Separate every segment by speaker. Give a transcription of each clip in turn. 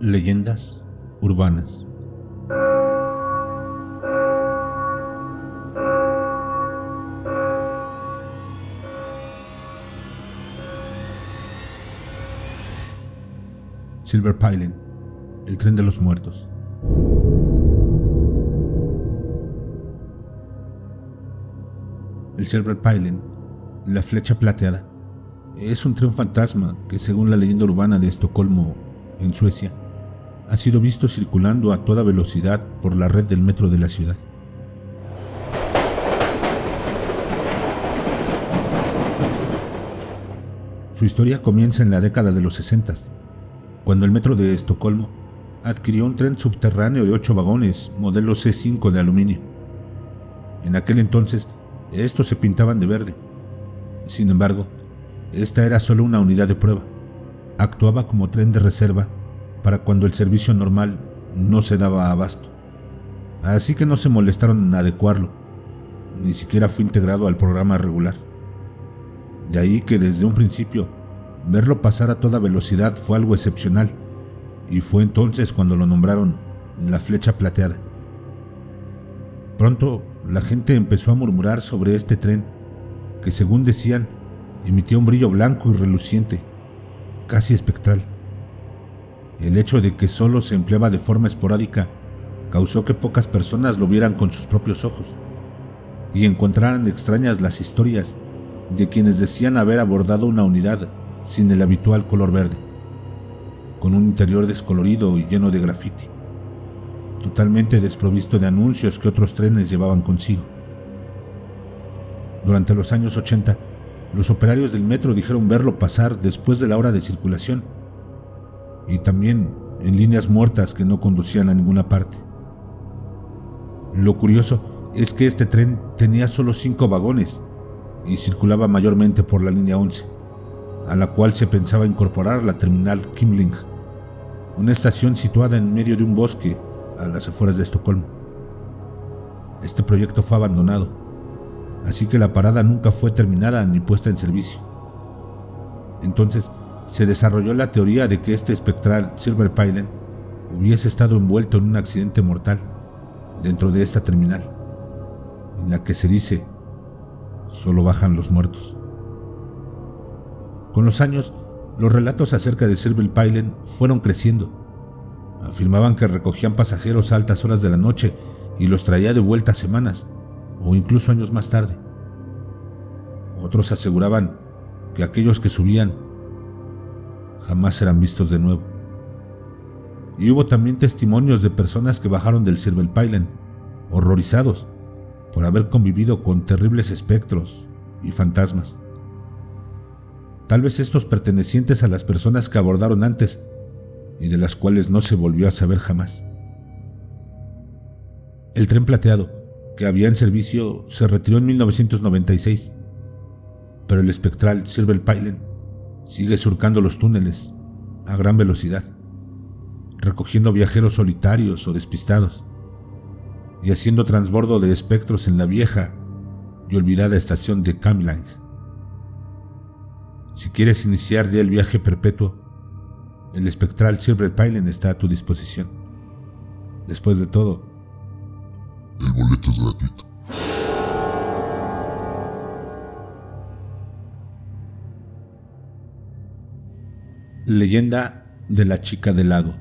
Speaker 1: Leyendas urbanas. Silver Piling, el tren de los muertos. El Silver Piling, la flecha plateada, es un tren fantasma que según la leyenda urbana de Estocolmo, en Suecia, ha sido visto circulando a toda velocidad por la red del metro de la ciudad. Su historia comienza en la década de los 60, cuando el metro de Estocolmo adquirió un tren subterráneo de 8 vagones modelo C5 de aluminio. En aquel entonces, estos se pintaban de verde. Sin embargo, esta era solo una unidad de prueba. Actuaba como tren de reserva para cuando el servicio normal no se daba abasto. Así que no se molestaron en adecuarlo, ni siquiera fue integrado al programa regular. De ahí que desde un principio verlo pasar a toda velocidad fue algo excepcional, y fue entonces cuando lo nombraron la flecha plateada. Pronto la gente empezó a murmurar sobre este tren, que según decían, emitía un brillo blanco y reluciente, casi espectral. El hecho de que solo se empleaba de forma esporádica causó que pocas personas lo vieran con sus propios ojos y encontraran extrañas las historias de quienes decían haber abordado una unidad sin el habitual color verde, con un interior descolorido y lleno de grafiti, totalmente desprovisto de anuncios que otros trenes llevaban consigo. Durante los años 80, los operarios del metro dijeron verlo pasar después de la hora de circulación y también en líneas muertas que no conducían a ninguna parte. Lo curioso es que este tren tenía solo cinco vagones y circulaba mayormente por la línea 11, a la cual se pensaba incorporar la terminal Kimling, una estación situada en medio de un bosque a las afueras de Estocolmo. Este proyecto fue abandonado, así que la parada nunca fue terminada ni puesta en servicio. Entonces, se desarrolló la teoría de que este espectral Silver Pilen hubiese estado envuelto en un accidente mortal dentro de esta terminal, en la que se dice solo bajan los muertos. Con los años, los relatos acerca de Silver Pilen fueron creciendo. Afirmaban que recogían pasajeros a altas horas de la noche y los traía de vuelta semanas o incluso años más tarde. Otros aseguraban que aquellos que subían jamás serán vistos de nuevo. Y hubo también testimonios de personas que bajaron del Silver Pilen, horrorizados por haber convivido con terribles espectros y fantasmas. Tal vez estos pertenecientes a las personas que abordaron antes y de las cuales no se volvió a saber jamás. El tren plateado, que había en servicio, se retiró en 1996, pero el espectral Silver Pilen sigue surcando los túneles a gran velocidad, recogiendo viajeros solitarios o despistados y haciendo transbordo de espectros en la vieja y olvidada estación de Kamlang. Si quieres iniciar ya el viaje perpetuo, el espectral Silver Pilen está a tu disposición. Después de todo,
Speaker 2: el boleto es gratuito.
Speaker 1: Leyenda de la chica del lago.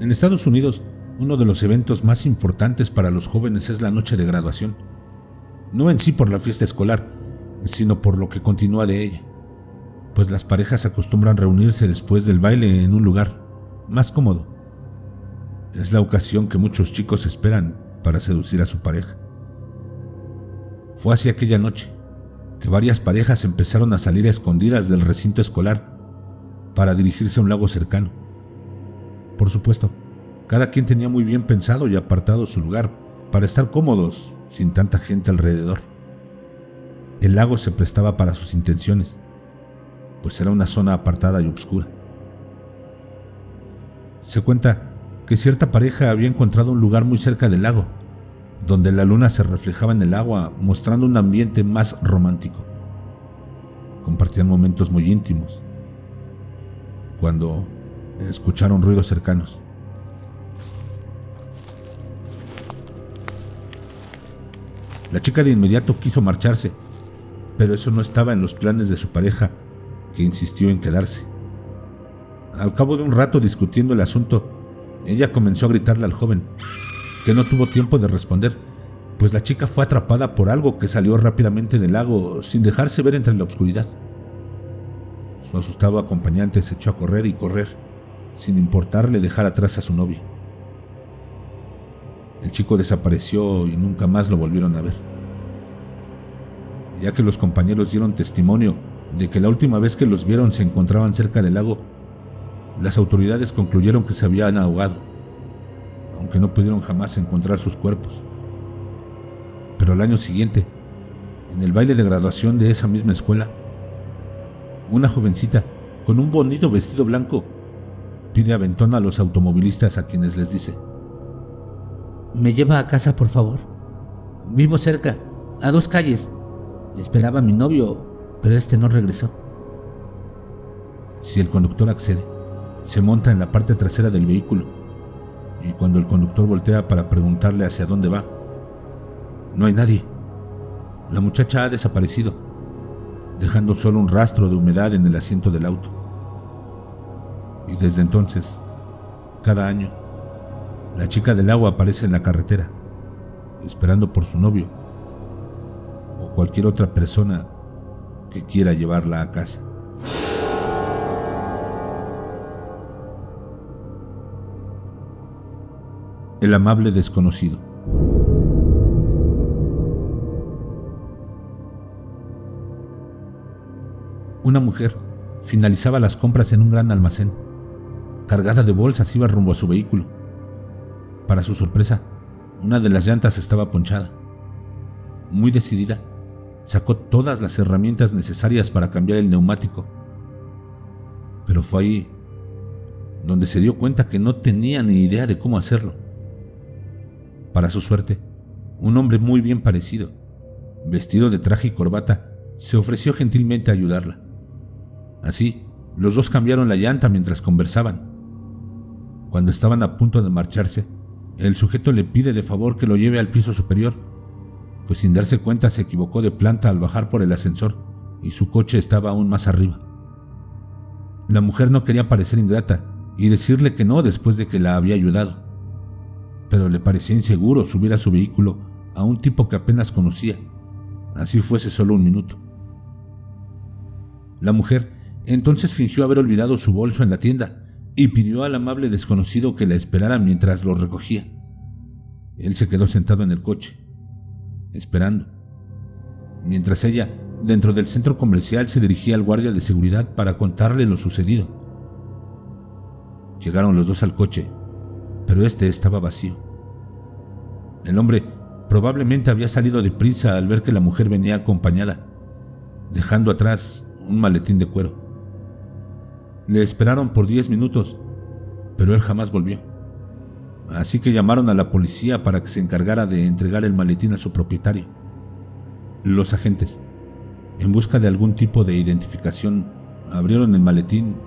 Speaker 1: En Estados Unidos, uno de los eventos más importantes para los jóvenes es la noche de graduación. No en sí por la fiesta escolar, sino por lo que continúa de ella, pues las parejas acostumbran reunirse después del baile en un lugar más cómodo. Es la ocasión que muchos chicos esperan para seducir a su pareja. Fue así aquella noche que varias parejas empezaron a salir escondidas del recinto escolar para dirigirse a un lago cercano. Por supuesto, cada quien tenía muy bien pensado y apartado su lugar para estar cómodos sin tanta gente alrededor. El lago se prestaba para sus intenciones, pues era una zona apartada y oscura. Se cuenta que cierta pareja había encontrado un lugar muy cerca del lago donde la luna se reflejaba en el agua mostrando un ambiente más romántico. compartían momentos muy íntimos, cuando escucharon ruidos cercanos. La chica de inmediato quiso marcharse, pero eso no estaba en los planes de su pareja, que insistió en quedarse. Al cabo de un rato discutiendo el asunto, ella comenzó a gritarle al joven, que no tuvo tiempo de responder, pues la chica fue atrapada por algo que salió rápidamente del lago sin dejarse ver entre la oscuridad. Su asustado acompañante se echó a correr y correr, sin importarle dejar atrás a su novia. El chico desapareció y nunca más lo volvieron a ver. Ya que los compañeros dieron testimonio de que la última vez que los vieron se encontraban cerca del lago, las autoridades concluyeron que se habían ahogado, aunque no pudieron jamás encontrar sus cuerpos. Pero al año siguiente, en el baile de graduación de esa misma escuela, una jovencita con un bonito vestido blanco pide aventón a los automovilistas a quienes les dice,
Speaker 3: me lleva a casa, por favor. Vivo cerca, a dos calles. Esperaba a mi novio, pero este no regresó.
Speaker 1: Si el conductor accede, se monta en la parte trasera del vehículo y cuando el conductor voltea para preguntarle hacia dónde va, no hay nadie. La muchacha ha desaparecido, dejando solo un rastro de humedad en el asiento del auto. Y desde entonces, cada año, la chica del agua aparece en la carretera, esperando por su novio o cualquier otra persona que quiera llevarla a casa. El amable desconocido. Una mujer finalizaba las compras en un gran almacén. Cargada de bolsas iba rumbo a su vehículo. Para su sorpresa, una de las llantas estaba ponchada. Muy decidida, sacó todas las herramientas necesarias para cambiar el neumático. Pero fue ahí donde se dio cuenta que no tenía ni idea de cómo hacerlo. Para su suerte, un hombre muy bien parecido, vestido de traje y corbata, se ofreció gentilmente a ayudarla. Así, los dos cambiaron la llanta mientras conversaban. Cuando estaban a punto de marcharse, el sujeto le pide de favor que lo lleve al piso superior, pues sin darse cuenta se equivocó de planta al bajar por el ascensor y su coche estaba aún más arriba. La mujer no quería parecer ingrata y decirle que no después de que la había ayudado, pero le parecía inseguro subir a su vehículo a un tipo que apenas conocía, así fuese solo un minuto. La mujer entonces fingió haber olvidado su bolso en la tienda y pidió al amable desconocido que la esperara mientras lo recogía. Él se quedó sentado en el coche, esperando, mientras ella, dentro del centro comercial, se dirigía al guardia de seguridad para contarle lo sucedido. Llegaron los dos al coche, pero este estaba vacío. El hombre probablemente había salido de prisa al ver que la mujer venía acompañada, dejando atrás un maletín de cuero. Le esperaron por 10 minutos, pero él jamás volvió. Así que llamaron a la policía para que se encargara de entregar el maletín a su propietario. Los agentes, en busca de algún tipo de identificación, abrieron el maletín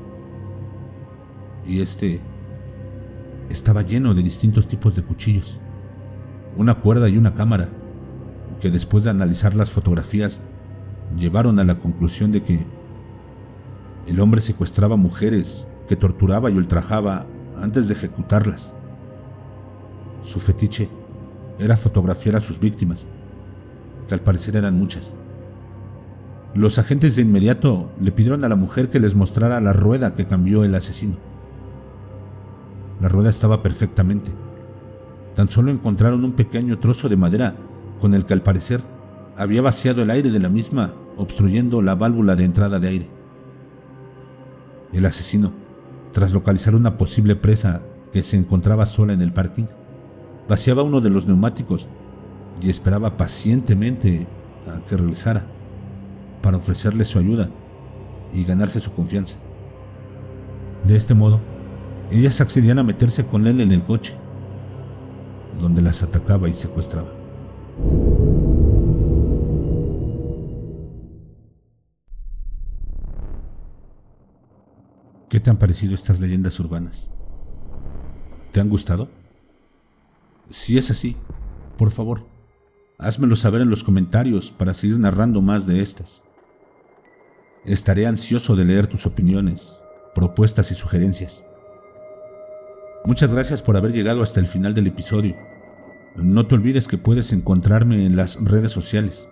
Speaker 1: y este estaba lleno de distintos tipos de cuchillos, una cuerda y una cámara, que después de analizar las fotografías llevaron a la conclusión de que el hombre secuestraba mujeres que torturaba y ultrajaba antes de ejecutarlas. Su fetiche era fotografiar a sus víctimas, que al parecer eran muchas. Los agentes de inmediato le pidieron a la mujer que les mostrara la rueda que cambió el asesino. La rueda estaba perfectamente. Tan solo encontraron un pequeño trozo de madera con el que al parecer había vaciado el aire de la misma, obstruyendo la válvula de entrada de aire. El asesino, tras localizar una posible presa que se encontraba sola en el parking, vaciaba uno de los neumáticos y esperaba pacientemente a que regresara para ofrecerle su ayuda y ganarse su confianza. De este modo, ellas accedían a meterse con él en el coche, donde las atacaba y secuestraba. ¿Qué te han parecido estas leyendas urbanas? ¿Te han gustado? Si es así, por favor, házmelo saber en los comentarios para seguir narrando más de estas. Estaré ansioso de leer tus opiniones, propuestas y sugerencias. Muchas gracias por haber llegado hasta el final del episodio. No te olvides que puedes encontrarme en las redes sociales.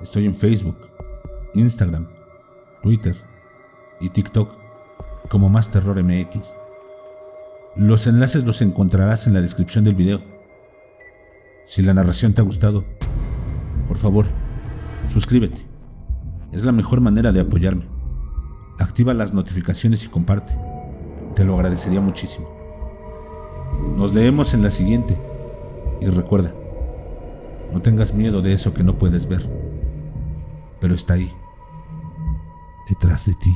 Speaker 1: Estoy en Facebook, Instagram, Twitter y TikTok como Más Terror MX. Los enlaces los encontrarás en la descripción del video. Si la narración te ha gustado, por favor, suscríbete. Es la mejor manera de apoyarme. Activa las notificaciones y comparte. Te lo agradecería muchísimo. Nos leemos en la siguiente. Y recuerda, no tengas miedo de eso que no puedes ver, pero está ahí, detrás de ti.